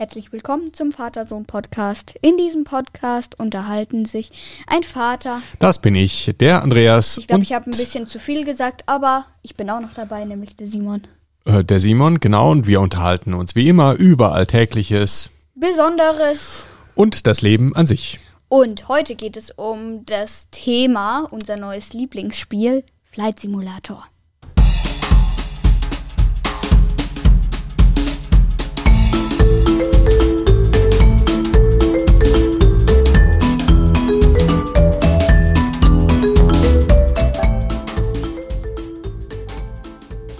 Herzlich willkommen zum Vater-Sohn-Podcast. In diesem Podcast unterhalten sich ein Vater. Das bin ich, der Andreas. Ich glaube, ich habe ein bisschen zu viel gesagt, aber ich bin auch noch dabei, nämlich der Simon. äh, der Simon, genau, und wir unterhalten uns wie immer über Alltägliches Besonderes. und das Leben an sich. Und heute geht es um das Thema, unser neues Lieblingsspiel, Flight Simulator.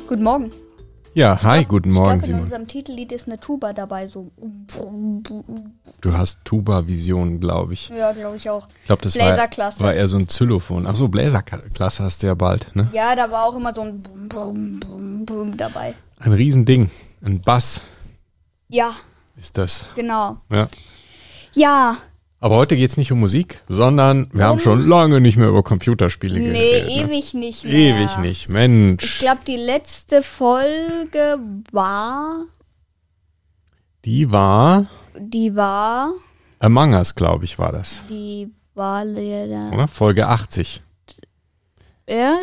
Guten Morgen. Ja, hi, guten ich Morgen, glaub, in Simon. unserem Titellied ist eine Tuba dabei, so. Du hast Tuba-Vision, glaube ich. Ja, glaube ich auch. Ich glaube, das war, war eher so ein Xylophon. Ach so, Bläserklasse hast du ja bald, ne? Ja, da war auch immer so ein Bum, Bum, Bum, Bum dabei. Ein Riesending. Ein Bass Ja, ist das. genau. Ja. Ja, Aber heute geht's nicht um Musik, sondern wir haben Um- schon lange nicht mehr über Computerspiele nee, geredet. ne? ewig nicht mehr. Ewig nicht, Ich Mensch. glaube, die letzte Folge war, Die war die war, Among Us, glaube ich, war das. die war leider, Oder? Folge 80. ja,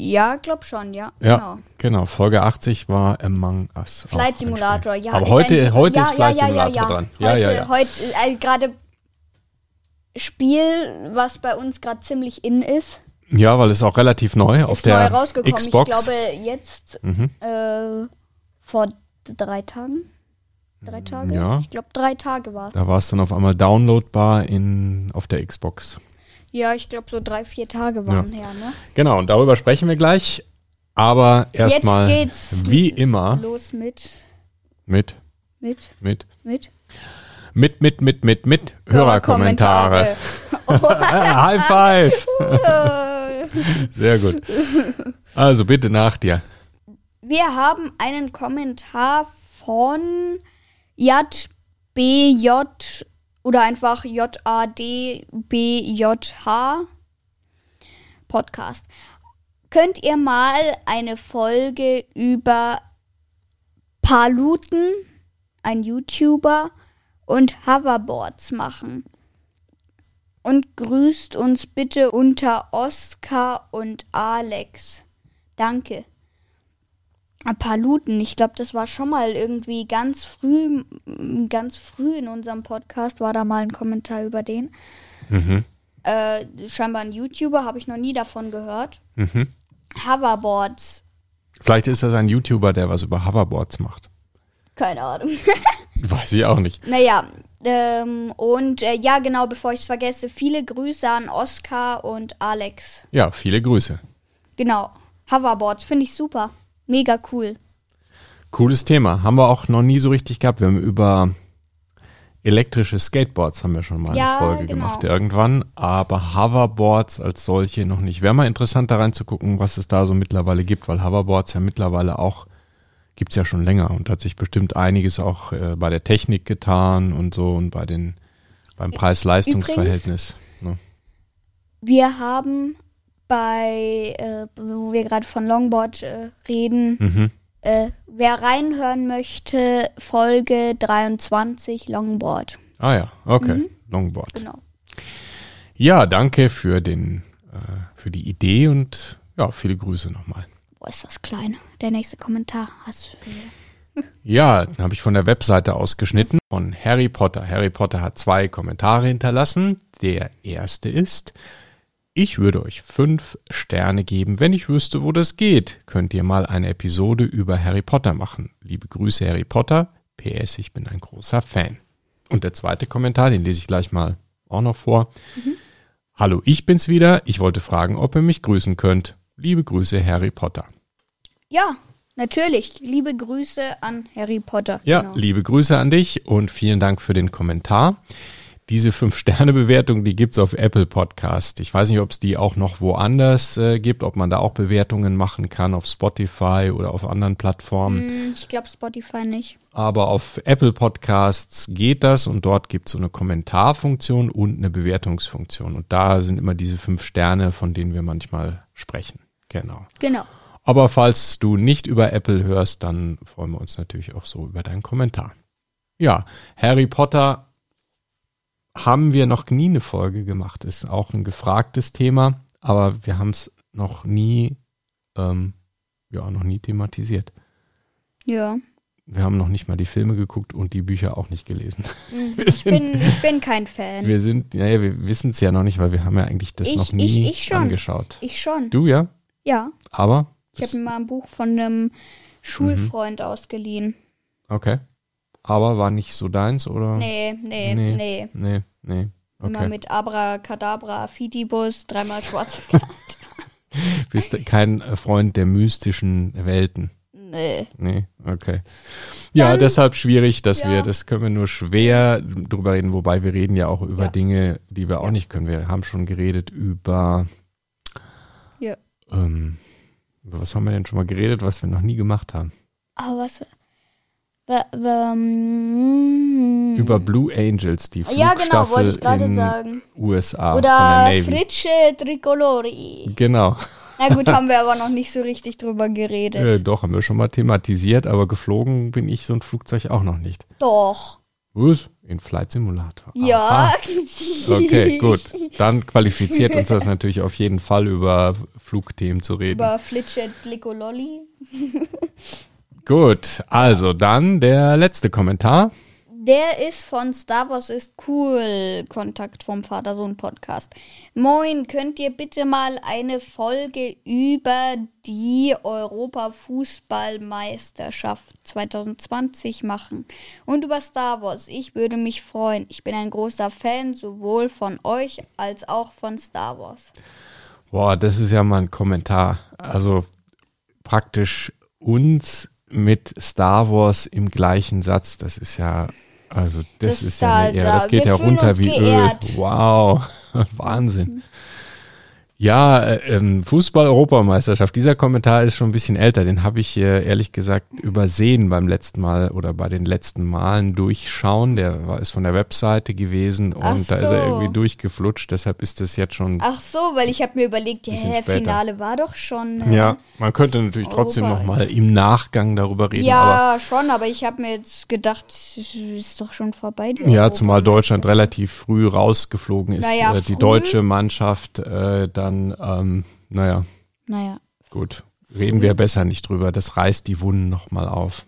ja glaub schon, ja, Ja, genau. genau. Folge 80 war Among Us. Flight Simulator, ja. Aber ist heute, heute ja, ist Flight ja, Simulator ja, dran. Heute, Ja, ja, ja. Heute, äh, gerade Spiel, was bei uns gerade ziemlich in ist, Ja, weil es auch relativ neu auf ist neu der rausgekommen. Xbox. Ich glaube, jetzt mhm. äh, vor drei Tagen. Drei Tage? ja. Ich glaube, drei Tage war es. Da war es dann auf einmal downloadbar in, auf der Xbox. Ja, ich glaube, so drei, vier Tage waren her, ne? Genau, und darüber sprechen wir gleich. Aber erstmal, wie immer, Los mit, mit, mit, mit, mit mit, mit, mit, mit, mit Hörerkommentare. Ah, High five! Hörerkommentare. Sehr gut. Also bitte nach dir. Wir haben einen Kommentar von JBJ oder einfach JADBJH Podcast. Könnt ihr mal eine Folge über Paluten, ein YouTuber, und Hoverboards machen? Und grüßt uns bitte unter Oskar und Alex. Danke. Paluten, ich glaube, das war schon mal irgendwie ganz früh, ganz früh in unserem Podcast war da mal ein Kommentar über den. Mhm. Äh, scheinbar ein YouTuber, habe ich noch nie davon gehört. Mhm. Hoverboards, Vielleicht ist das ein YouTuber, der was über Hoverboards macht. keine Ahnung. Weiß ich auch nicht. naja, ähm, und äh, ja, genau, bevor ich es vergesse, viele Grüße an Oskar und Alex. Ja, viele Grüße. Genau, Hoverboards, finde ich super. Mega cool. Cooles Thema. Haben wir auch noch nie so richtig gehabt. Wir haben über elektrische Skateboards haben wir schon mal Ja, eine Folge genau. gemacht irgendwann, aber Hoverboards als solche noch nicht. Wäre mal interessant da reinzugucken, was es da so mittlerweile gibt, weil Hoverboards ja mittlerweile auch gibt's ja schon länger und hat sich bestimmt einiges auch äh, bei der Technik getan und so und bei den beim Preis-Leistungs-Verhältnis. Ne? Wir haben bei, äh, wo wir gerade von Longboard äh, reden, Mhm. äh, wer reinhören möchte, Folge 23 Longboard. Ah ja, okay. Mhm. Longboard. Genau. Ja, danke für den äh, für die Idee und ja, viele Grüße nochmal. Wo ist das klein? Der nächste Kommentar. Hast du Ja, dann habe ich von der Webseite ausgeschnitten von Harry Potter. Harry Potter hat zwei Kommentare hinterlassen. Der erste ist, ich würde euch fünf Sterne geben, wenn ich wüsste, wo das geht. Könnt ihr mal eine Episode über Harry Potter machen. Liebe Grüße, Harry Potter. PS, ich bin ein großer Fan. Und der zweite Kommentar, den lese ich gleich mal auch noch vor. Hallo, ich bin's wieder. Ich wollte fragen, ob ihr mich grüßen könnt. Liebe Grüße, Harry Potter. Ja, natürlich. Liebe Grüße an Harry Potter. Ja, Genau. liebe Grüße an dich und vielen Dank für den Kommentar. Diese 5-Sterne-Bewertung, die gibt's auf Apple Podcast. Ich weiß nicht, ob es die auch noch woanders äh, gibt, ob man da auch Bewertungen machen kann, auf Spotify oder auf anderen Plattformen. Hm, Ich glaube Spotify nicht. Aber auf Apple Podcasts geht das und dort gibt's so eine Kommentarfunktion und eine Bewertungsfunktion. Und da sind immer diese fünf Sterne, von denen wir manchmal sprechen. Genau. Genau. Aber falls du nicht über Apple hörst, dann freuen wir uns natürlich auch so über deinen Kommentar. Ja, Harry Potter haben wir noch nie eine Folge gemacht. Ist auch ein gefragtes Thema, aber wir haben es noch nie, ähm, ja, noch nie thematisiert. Ja. Wir haben noch nicht mal die Filme geguckt und die Bücher auch nicht gelesen. Mhm. Ich bin, ich bin kein Fan. Wir sind, naja, wir wissen es ja noch nicht, weil wir haben ja eigentlich das Ich- noch nie ich- ich schon. angeschaut. Ich schon. Du ja, Ja. aber Ich habe mir mal ein Buch von einem Schulfreund ausgeliehen. okay. Aber war nicht so deins oder? Nee, nee, Nee. nee. Nee, nee. Immer Okay. mit Abracadabra, Fidibus, dreimal schwarze Bist du kein äh, Freund der mystischen Welten. Nee. Nee, okay. Ja, Dann- deshalb schwierig, dass Ja. wir, das können wir nur schwer drüber reden, wobei wir reden ja auch über Ja. Dinge, die wir auch Ja. nicht können. Wir haben schon geredet über, Ja. ähm, über was haben wir denn schon mal geredet, was wir noch nie gemacht haben? Aber was. Mm. Über Blue Angels, die Ja, genau, wollte ich Flugstaffel gerade in sagen. USA von Oder der Navy. Fritsche Tricolori. Genau. Na gut, haben wir aber noch nicht so richtig drüber geredet. Äh, doch, haben wir schon mal thematisiert, aber geflogen bin ich so ein Flugzeug auch noch nicht. Doch. Was? In Flight Simulator. Ja. Aha. Okay, gut. Dann qualifiziert uns das natürlich auf jeden Fall über Flugthemen zu reden. Über Flitsche Tricolori. Gut, also dann der letzte Kommentar. Der ist von Star Wars ist cool. Kontakt vom Vater-Sohn-Podcast. Moin, könnt ihr bitte mal eine Folge über die Europafußballmeisterschaft 2020 machen? Und über Star Wars. Ich würde mich freuen. Ich bin ein großer Fan sowohl von euch als auch von Star Wars. Boah, das ist ja mal ein Kommentar. Also praktisch uns mit Star Wars im gleichen Satz. Das ist ja, also das, Das ist ja eine Ehre. da- Das geht wir ja runter wie geehrt. Öl. Wow, Wahnsinn. Ja, äh, ähm, Fußball-Europameisterschaft. Dieser Kommentar ist schon ein bisschen älter. Den habe ich äh, ehrlich gesagt übersehen beim letzten Mal oder bei den letzten Malen durchschauen. Der war, ist von der Webseite gewesen und Ach da ist er so. irgendwie durchgeflutscht. Deshalb ist das jetzt schon Ach so, weil ich habe mir überlegt, ja, der später. Finale war doch schon. äh, Ja, man könnte natürlich trotzdem Europa. nochmal im Nachgang darüber reden, aber Ja, schon, aber ich habe mir jetzt gedacht, ist doch schon vorbei. Die ja, zumal Deutschland relativ früh rausgeflogen ist. Naja, äh, die früh. deutsche Mannschaft äh, dann, ähm, naja, Naja, gut, reden wir besser nicht drüber. Das reißt die Wunden nochmal auf.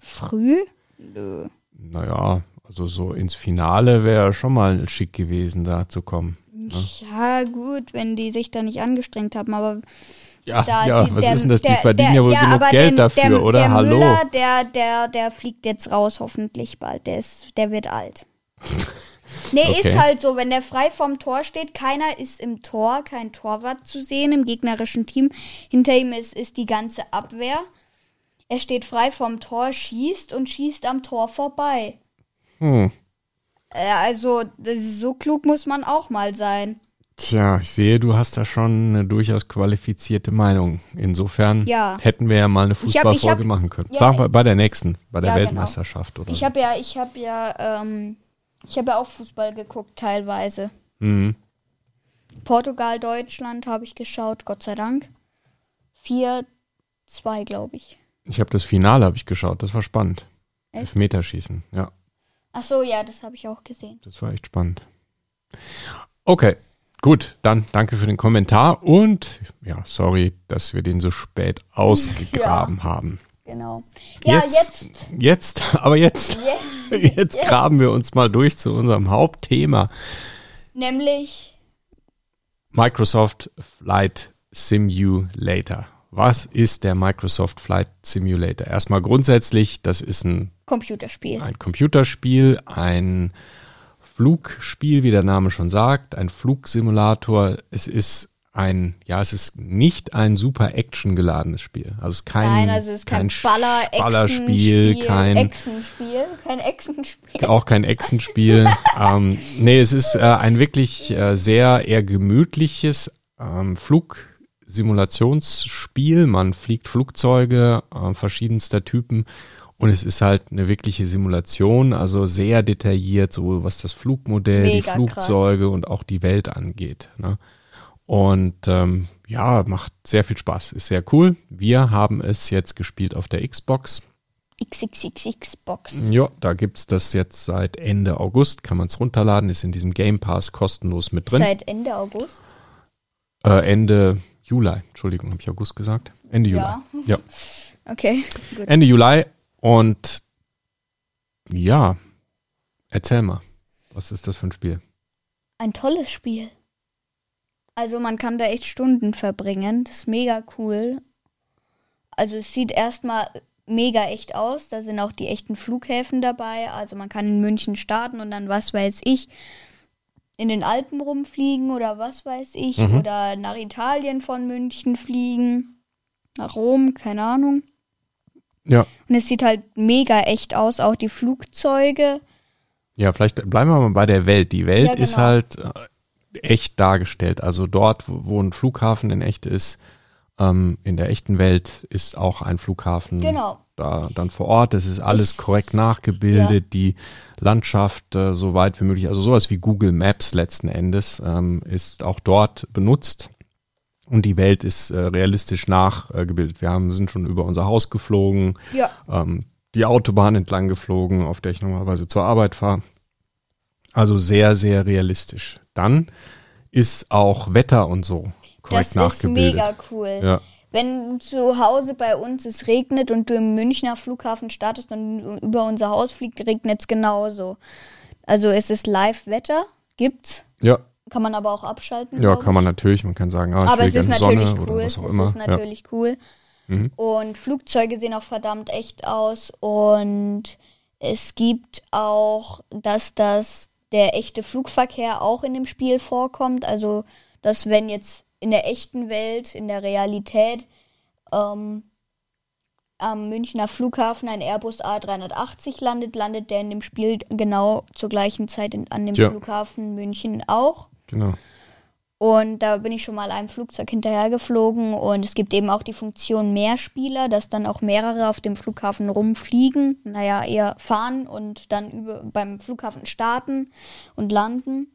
früh? Nö. Naja, also so ins Finale wäre schon mal schick gewesen, da zu kommen. Ja, gut, wenn die sich da nicht angestrengt haben, aber Ja, da, ja, die, was der, ist denn das? Die der, verdienen der, ja wohl genug aber Geld der, dafür, der, oder? Der Hallo? Müller, der, der, der fliegt jetzt raus, hoffentlich bald. Der, ist, der wird alt. Nee, Okay. ist halt so, wenn der frei vorm Tor steht, keiner ist im Tor, kein Torwart zu sehen im gegnerischen Team. Hinter ihm ist, ist die ganze Abwehr. Er steht frei vorm Tor, schießt und schießt am Tor vorbei. Hm. Äh, also, so klug muss man auch mal sein. Tja, ich sehe, du hast da schon eine durchaus qualifizierte Meinung. Insofern Ja. hätten wir ja mal eine Fußballfolge machen können. ja, bei, bei der nächsten, bei der Ja, genau. Weltmeisterschaft oder Ich habe ja, ich habe ja, ähm, ich habe ja auch Fußball geguckt teilweise. Mhm. Portugal, Deutschland habe ich geschaut, Gott sei Dank. 4-2, glaube ich. Ich habe das Finale habe ich geschaut, das war spannend. Echt? Elfmeterschießen, ja, Ach so, ja, das habe ich auch gesehen. das war echt spannend. Okay, gut, dann danke für den Kommentar und ja, sorry, dass wir den so spät ausgegraben haben. Genau. Ja, jetzt. jetzt, aber jetzt, Jetzt, jetzt graben wir uns mal durch zu unserem Hauptthema. Nämlich, Microsoft Flight Simulator. Was ist der Microsoft Flight Simulator? Erstmal grundsätzlich, das ist ein, Computerspiel. ein Computerspiel, ein Flugspiel, wie der Name schon sagt, ein Flugsimulator. Es ist ein, ja, es ist nicht ein super Action geladenes Spiel. Also es ist kein, Nein, also es ist kein, Baller, Ballerspiel, Echsenspiel, kein Echsenspiel, kein Echsenspiel. auch kein Actionspiel. ähm, nee, es ist äh, ein wirklich äh, sehr eher gemütliches ähm, Flugsimulationsspiel. Man fliegt Flugzeuge äh, verschiedenster Typen und es ist halt eine wirkliche Simulation, also sehr detailliert, so was das Flugmodell, die Mega Flugzeuge und auch die Welt angeht. Ne? Und ähm, ja, macht sehr viel Spaß, ist sehr cool. Wir haben es jetzt gespielt auf der Xbox XXXX-Box. Ja, da gibt's das jetzt seit Ende August, kann man es runterladen, ist in diesem Game Pass kostenlos mit drin. Seit Ende August. Äh, Ende Juli, Entschuldigung, habe ich August gesagt? Ende Juli. Ja. ja. Okay. Gut. Ende Juli und ja, erzähl mal, was ist das für ein Spiel? Ein tolles Spiel. Also man kann da echt Stunden verbringen. Das ist mega cool. Also es sieht erstmal mega echt aus. Da sind auch die echten Flughäfen dabei. Also man kann in München starten und dann, was weiß ich, in den Alpen rumfliegen oder was weiß ich. Mhm. Oder nach Italien von München fliegen. Nach Rom, keine Ahnung. Ja, Und es sieht halt mega echt aus. Auch die Flugzeuge. ja, vielleicht bleiben wir mal bei der Welt. Die Welt Ja, ist genau. halt äh, echt dargestellt. Also dort, wo, ein Flughafen in echt ist, ähm, in der echten Welt ist auch ein Flughafen Genau. da dann vor Ort. Das ist alles Es- korrekt nachgebildet, die Landschaft äh, so weit wie möglich, also sowas wie Google Maps letzten Endes ähm, ist auch dort benutzt. Und die Welt ist äh, realistisch nachgebildet. Wir haben, sind schon über unser Haus geflogen, Ja. ähm, die Autobahn entlang geflogen, auf der ich normalerweise zur Arbeit fahre. Also sehr, sehr realistisch. Dann ist auch Wetter und so korrekt Das ist nachgebildet. mega cool. Ja. Wenn zu Hause bei uns es regnet und du im Münchner Flughafen startest und über unser Haus fliegt, regnet es genauso. Also es ist Live-Wetter, gibt's, ja, kann man aber auch abschalten. ja, kann man ich. natürlich. Man kann sagen, ah, ich Aber es ist natürlich Sonne cool. oder was auch es immer. ist natürlich cool. Mhm. Und Flugzeuge sehen auch verdammt echt aus. Und es gibt auch, dass das der echte Flugverkehr auch in dem Spiel vorkommt. Also, dass wenn jetzt in der echten Welt, in der Realität, ähm, am Münchner Flughafen ein Airbus A380 landet, landet der in dem Spiel genau zur gleichen Zeit in, an dem Ja. Flughafen München auch. Genau. Und da bin ich schon mal einem Flugzeug hinterhergeflogen. Und es gibt eben auch die Funktion Mehrspieler, dass dann auch mehrere auf dem Flughafen rumfliegen. Naja, eher fahren und dann über, beim Flughafen starten und landen.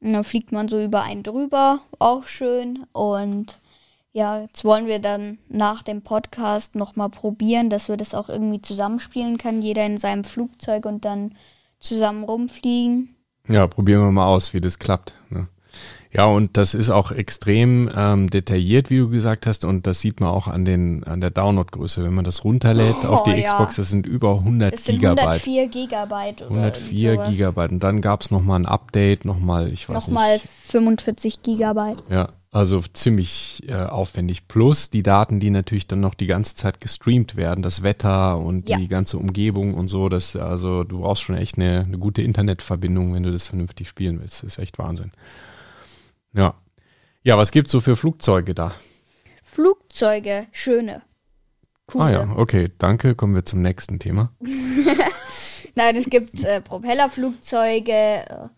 Und dann fliegt man so über einen drüber, auch schön. Und ja, jetzt wollen wir dann nach dem Podcast nochmal probieren, dass wir das auch irgendwie zusammenspielen können. Jeder in seinem Flugzeug und dann zusammen rumfliegen. Ja, probieren wir mal aus, wie das klappt. Ne? Ja, und das ist auch extrem ähm, detailliert, wie du gesagt hast, und das sieht man auch an den an der Downloadgröße, wenn man das runterlädt auf die Oh, ja. Xbox, das sind über 100 Es sind Gigabyte. 104 Gigabyte. Oder 104 sowas. Gigabyte. Und dann gab es nochmal ein Update, nochmal, ich weiß Nochmal nicht. 45 Gigabyte. Ja, also ziemlich äh, aufwendig. Plus die Daten, die natürlich dann noch die ganze Zeit gestreamt werden, das Wetter und Ja. die ganze Umgebung und so. Das, also du brauchst schon echt eine, eine gute Internetverbindung, wenn du das vernünftig spielen willst. Das ist echt Wahnsinn. Ja. Ja, was gibt's so für Flugzeuge da? Flugzeuge, schöne. Coole. Ah ja, okay, danke. Kommen wir zum nächsten Thema. Nein, es gibt äh, Propellerflugzeuge, äh,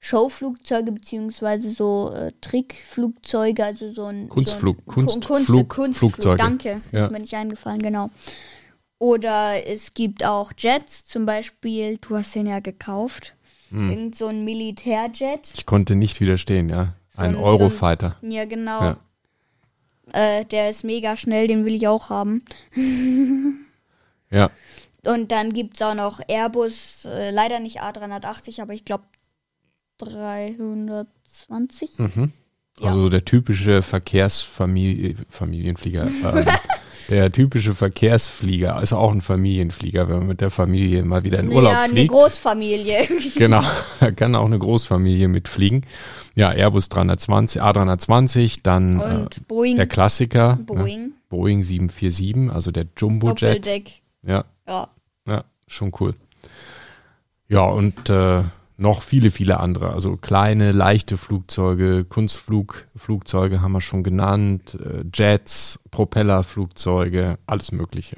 Showflugzeuge beziehungsweise so äh, Trickflugzeuge, also so ein Kunstflug- so ein, Kunstflug- Kunst, Kunstflug. Flugzeuge. Danke, Ja. ist mir nicht eingefallen, genau. Oder es gibt auch Jets, zum Beispiel, du hast den ja gekauft, Hm. irgend so ein Militärjet. Ich konnte nicht widerstehen, ja. Ein So Eurofighter. Ja, genau. Ja. Äh, der ist mega schnell, den will ich auch haben. Ja. Und dann gibt es auch noch Airbus, äh, leider nicht A380, aber ich glaube 320. Mhm. Ja. Also der typische Verkehrsfamilie, Familienflieger. Der typische Verkehrsflieger ist auch ein Familienflieger, wenn man mit der Familie mal wieder in Urlaub ja, eine fliegt. Großfamilie. Genau, da kann auch eine Großfamilie mitfliegen. Ja, Airbus 320, A320, dann äh, Boeing, der Klassiker, Ne? Boeing, Boeing 747, also der Jumbojet. Doppeldeck. Ja, Ja. ja, schon cool. Ja, und äh, noch viele, viele andere. Also kleine, leichte Flugzeuge, Kunstflugflugzeuge haben wir schon genannt, äh, Jets, Propellerflugzeuge, alles Mögliche.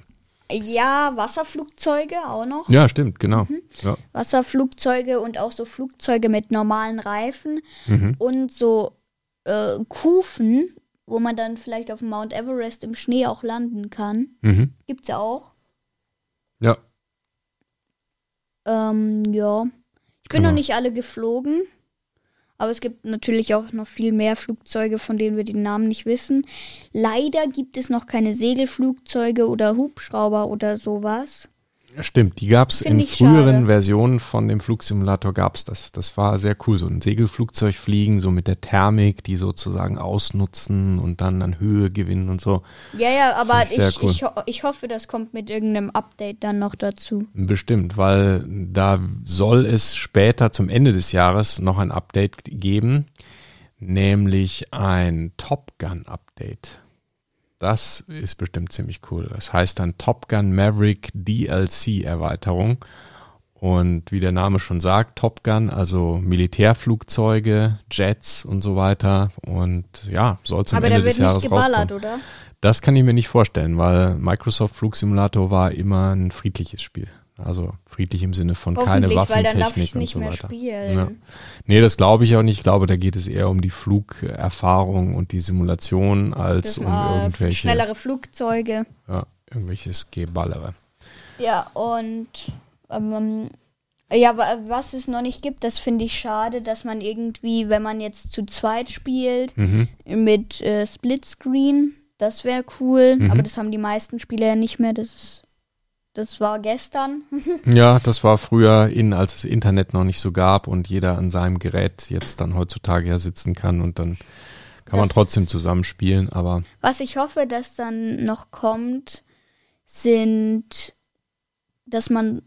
ja, Wasserflugzeuge auch noch. Ja, stimmt, genau. Ja. Wasserflugzeuge und auch so Flugzeuge mit normalen Reifen Mhm. und so äh, Kufen, wo man dann vielleicht auf dem Mount Everest im Schnee auch landen kann. Mhm. Gibt's ja auch. Ja, Ähm, ja. Ich bin Genau. noch nicht alle geflogen. Aber es gibt natürlich auch noch viel mehr Flugzeuge, von denen wir die Namen nicht wissen. Leider gibt es noch keine Segelflugzeuge oder Hubschrauber oder sowas. Stimmt, die gab es in früheren schade. Versionen von dem Flugsimulator gab's das. Das war sehr cool, so ein Segelflugzeug fliegen, so mit der Thermik, die sozusagen ausnutzen und dann an Höhe gewinnen und so. Ja, ja, aber ich ich, cool. ich, ich hoffe, das kommt mit irgendeinem Update dann noch dazu. Bestimmt, weil da soll es später zum Ende des Jahres noch ein Update geben, nämlich ein Top Gun Update. Das ist bestimmt ziemlich cool. Das heißt dann Top Gun Maverick DLC Erweiterung. Und wie der Name schon sagt, Top Gun, also Militärflugzeuge, Jets und so weiter. Und ja, soll zum aber Ende da wird des Jahres nicht geballert, rauskommen. oder? Das kann ich mir nicht vorstellen, weil Microsoft Flugsimulator war immer ein friedliches Spiel. Also friedlich im Sinne von keine Hoffentlich, weil dann darf Waffentechnik ich nicht so mehr weiter. spielen. Ja. Nee, das glaube ich auch nicht. Ich glaube, da geht es eher um die Flugerfahrung und die Simulation als Das um irgendwelche, schnellere Flugzeuge. ja, irgendwelches Geballere. Ja, und ähm, ja, wa- was es noch nicht gibt, das finde ich schade, dass man irgendwie, wenn man jetzt zu zweit spielt, Mhm. mit äh, Splitscreen, das wäre cool, Mhm. aber das haben die meisten Spiele ja nicht mehr. Das ist, das war gestern. Ja, das war früher in, als es Internet noch nicht so gab und jeder an seinem Gerät jetzt dann heutzutage ja sitzen kann und dann kann man Das- trotzdem zusammenspielen, aber Was ich hoffe, dass dann noch kommt, sind, dass man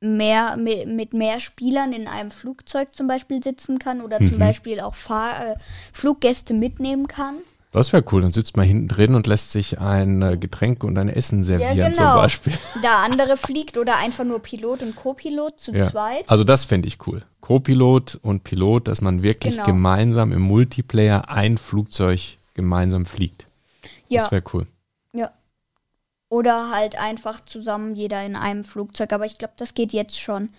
mehr mit, mit mehr Spielern in einem Flugzeug zum Beispiel sitzen kann oder zum Mhm. Beispiel auch Fahr äh, Fluggäste mitnehmen kann. Das wäre cool. Dann sitzt man hinten drin und lässt sich ein äh, Getränk und ein Essen servieren zum genau. Beispiel. Der andere fliegt oder einfach nur Pilot und Co-Pilot zu Ja. zweit. Also das fände ich cool. Co-Pilot und Pilot, dass man wirklich Genau. gemeinsam im Multiplayer ein Flugzeug gemeinsam fliegt. Ja, Das wäre cool. ja. Oder halt einfach zusammen jeder in einem Flugzeug. Aber ich glaube, das geht jetzt schon.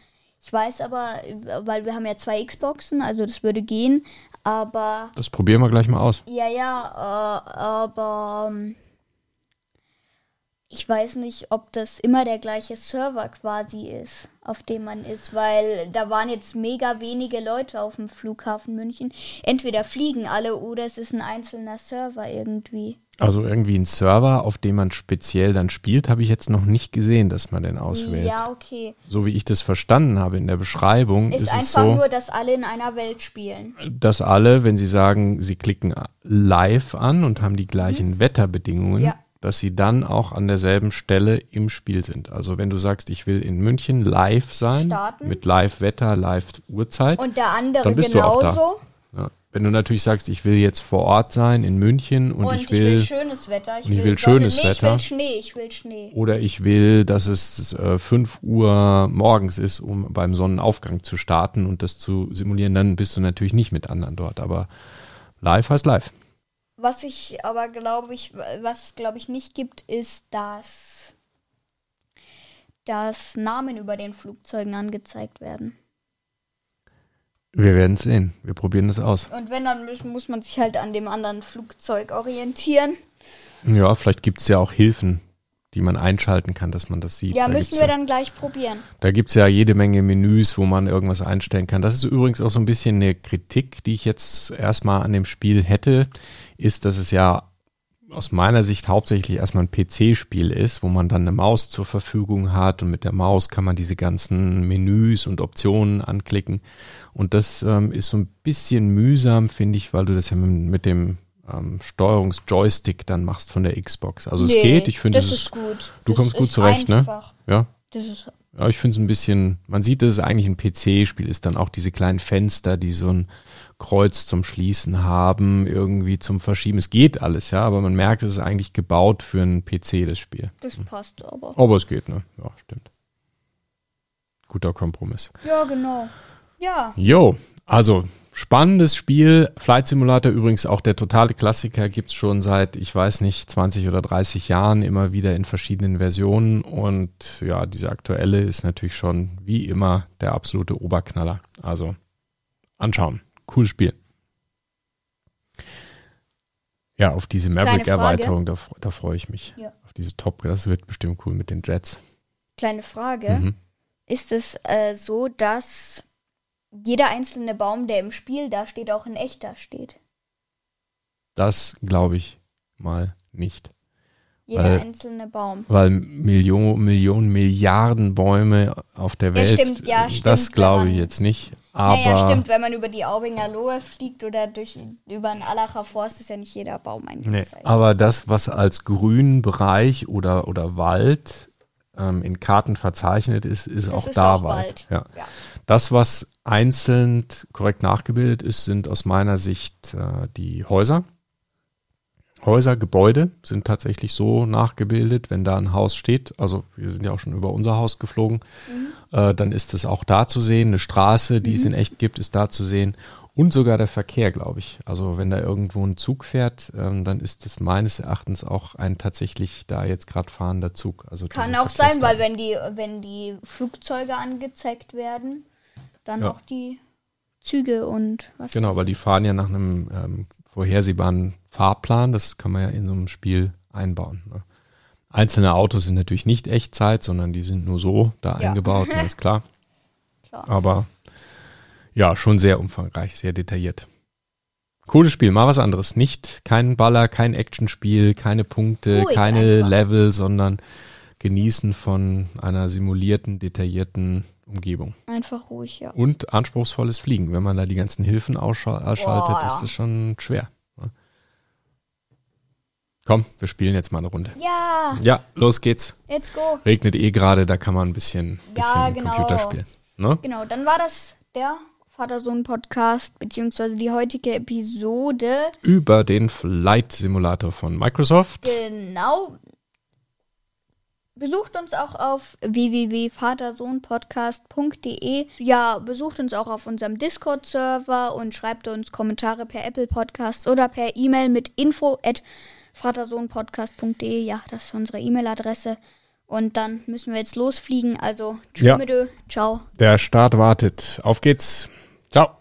Ich weiß aber, weil wir haben ja zwei Xboxen, also das würde gehen. Aber Das probieren wir gleich mal aus. Ja, ja, äh, aber ähm, ich weiß nicht, ob das immer der gleiche Server quasi ist, auf dem man ist, weil da waren jetzt mega wenige Leute auf dem Flughafen München. Entweder fliegen alle oder es ist ein einzelner Server irgendwie. Also irgendwie ein Server, auf dem man speziell dann spielt, habe ich jetzt noch nicht gesehen, dass man den auswählt. Ja, okay. So wie ich das verstanden habe in der Beschreibung, Ist, ist, es einfach so, nur, dass alle in einer Welt spielen. dass alle, wenn sie sagen, sie klicken live an und haben die gleichen Wetterbedingungen, Mhm. Ja. dass sie dann auch an derselben Stelle im Spiel sind. Also wenn du sagst, ich will in München live sein, Starten. mit Live-Wetter, Live-Uhrzeit, Und der andere Dann bist du auch da. genauso. ja. Wenn du natürlich sagst, ich will jetzt vor Ort sein in München und, Und, ich will, schönes Wetter. Ich und ich will, will schönes nee, ich Wetter. will Schnee, ich will Schnee. oder ich will, dass es äh, 5 Uhr morgens ist, um beim Sonnenaufgang zu starten und das zu simulieren, dann bist du natürlich nicht mit anderen dort. Aber live heißt live. Was ich aber glaube ich, was es glaube ich nicht gibt, ist, dass, dass Namen über den Flugzeugen angezeigt werden. Wir werden es sehen. Wir probieren das aus. Und wenn, dann muss, man sich halt an dem anderen Flugzeug orientieren. Ja, vielleicht gibt es ja auch Hilfen, die man einschalten kann, dass man das sieht. Ja, da müssen wir ja, dann gleich probieren. Da gibt es ja jede Menge Menüs, wo man irgendwas einstellen kann. Das ist übrigens auch so ein bisschen eine Kritik, die ich jetzt erstmal an dem Spiel hätte, ist, dass es ja aus meiner Sicht hauptsächlich erstmal ein PC-Spiel ist, wo man dann eine Maus zur Verfügung hat und mit der Maus kann man diese ganzen Menüs und Optionen anklicken. Und das ähm, ist so ein bisschen mühsam, finde ich, weil du das ja mit, dem ähm, Steuerungsjoystick dann machst von der Xbox. Also es Nee, geht, ich finde das es ist gut. du das kommst gut ist zurecht, ne? einfach. ja, Das ist, ja, ich finde es ein bisschen, man sieht, dass es eigentlich ein PC-Spiel ist, dann auch diese kleinen Fenster, die so ein Kreuz zum Schließen haben, irgendwie zum Verschieben. Es geht alles, ja, aber man merkt, es ist eigentlich gebaut für einen PC, das Spiel. das passt aber. Aber es geht, ne? Ja, stimmt. Guter Kompromiss. Ja, genau. Ja, Jo, also spannendes Spiel. Flight Simulator übrigens auch der totale Klassiker, gibt's schon seit, ich weiß nicht, 20 oder 30 Jahren immer wieder in verschiedenen Versionen. Und ja, diese aktuelle ist natürlich schon wie immer der absolute Oberknaller. Also anschauen. Cooles Spiel. Ja, auf diese Maverick-Erweiterung, da, da freue ich mich. Ja. Auf diese Top, das wird bestimmt cool mit den Jets. kleine Frage. Mhm. Ist es äh, so, dass jeder einzelne Baum, der im Spiel da steht, auch in echter steht? Das glaube ich mal nicht. Jeder Weil- einzelne Baum. Weil Millionen, Millionen, Milliarden Bäume auf der Ja, Welt, stimmt, ja, stimmt, das glaube ich jetzt nicht. Aber naja, stimmt, wenn man über die Aubinger Lohe fliegt oder durch, über den Allacher Forst, ist ja nicht jeder Baum Nee, eingezeichnet. aber das, was als grünen Bereich oder, oder Wald ähm, in Karten verzeichnet ist, ist Das auch ist da auch Wald. Wald. Ja. Ja. Das, was einzeln korrekt nachgebildet ist, sind aus meiner Sicht äh, die Häuser. Häuser, Gebäude sind tatsächlich so nachgebildet, wenn da ein Haus steht. Also wir sind ja auch schon über unser Haus geflogen. Äh, dann ist es auch da zu sehen. Eine Straße, die es in echt gibt, ist da zu sehen. Und sogar der Verkehr, glaube ich. Also wenn da irgendwo ein Zug fährt, ähm, dann ist es meines Erachtens auch ein tatsächlich da jetzt gerade fahrender Zug. Also Kann auch sein, weil wenn die, wenn die Flugzeuge angezeigt werden, dann Ja. auch die Züge und was. Genau, weil die fahren ja nach einem ähm, vorhersehbaren Fahrplan. Das kann man ja in so einem Spiel einbauen. Ne? Einzelne Autos sind natürlich nicht Echtzeit, sondern die sind nur so da Ja. eingebaut, ist klar. Klar. Aber ja, schon sehr umfangreich, sehr detailliert. Cooles Spiel, mal was anderes. Nicht kein Baller, kein Actionspiel, keine Punkte, Ruhig keine einfach. Level, sondern Genießen von einer simulierten, detaillierten Umgebung. Einfach ruhig, ja. Und anspruchsvolles Fliegen. Wenn man da die ganzen Hilfen ausschal- ausschaltet, Boah, ist ja. das schon schwer. ne? Komm, wir spielen jetzt mal eine Runde. Ja, Ja, los geht's. let's go. Regnet eh gerade, da kann man ein bisschen, bisschen Ja, genau. Computer spielen. Ne? Genau, dann war das der Vater-Sohn-Podcast, beziehungsweise die heutige Episode. Über den Flight Simulator von Microsoft. Genau. Besucht uns auch auf www.vatersohnpodcast.de. Ja, besucht uns auch auf unserem Discord-Server und schreibt uns Kommentare per Apple Podcast oder per E-Mail mit info at vatersohnpodcast.de. Ja, das ist unsere E-Mail-Adresse. Und dann müssen wir jetzt losfliegen. Also, Ja. tschüss, ciao. Der Start wartet. Auf geht's. Ciao.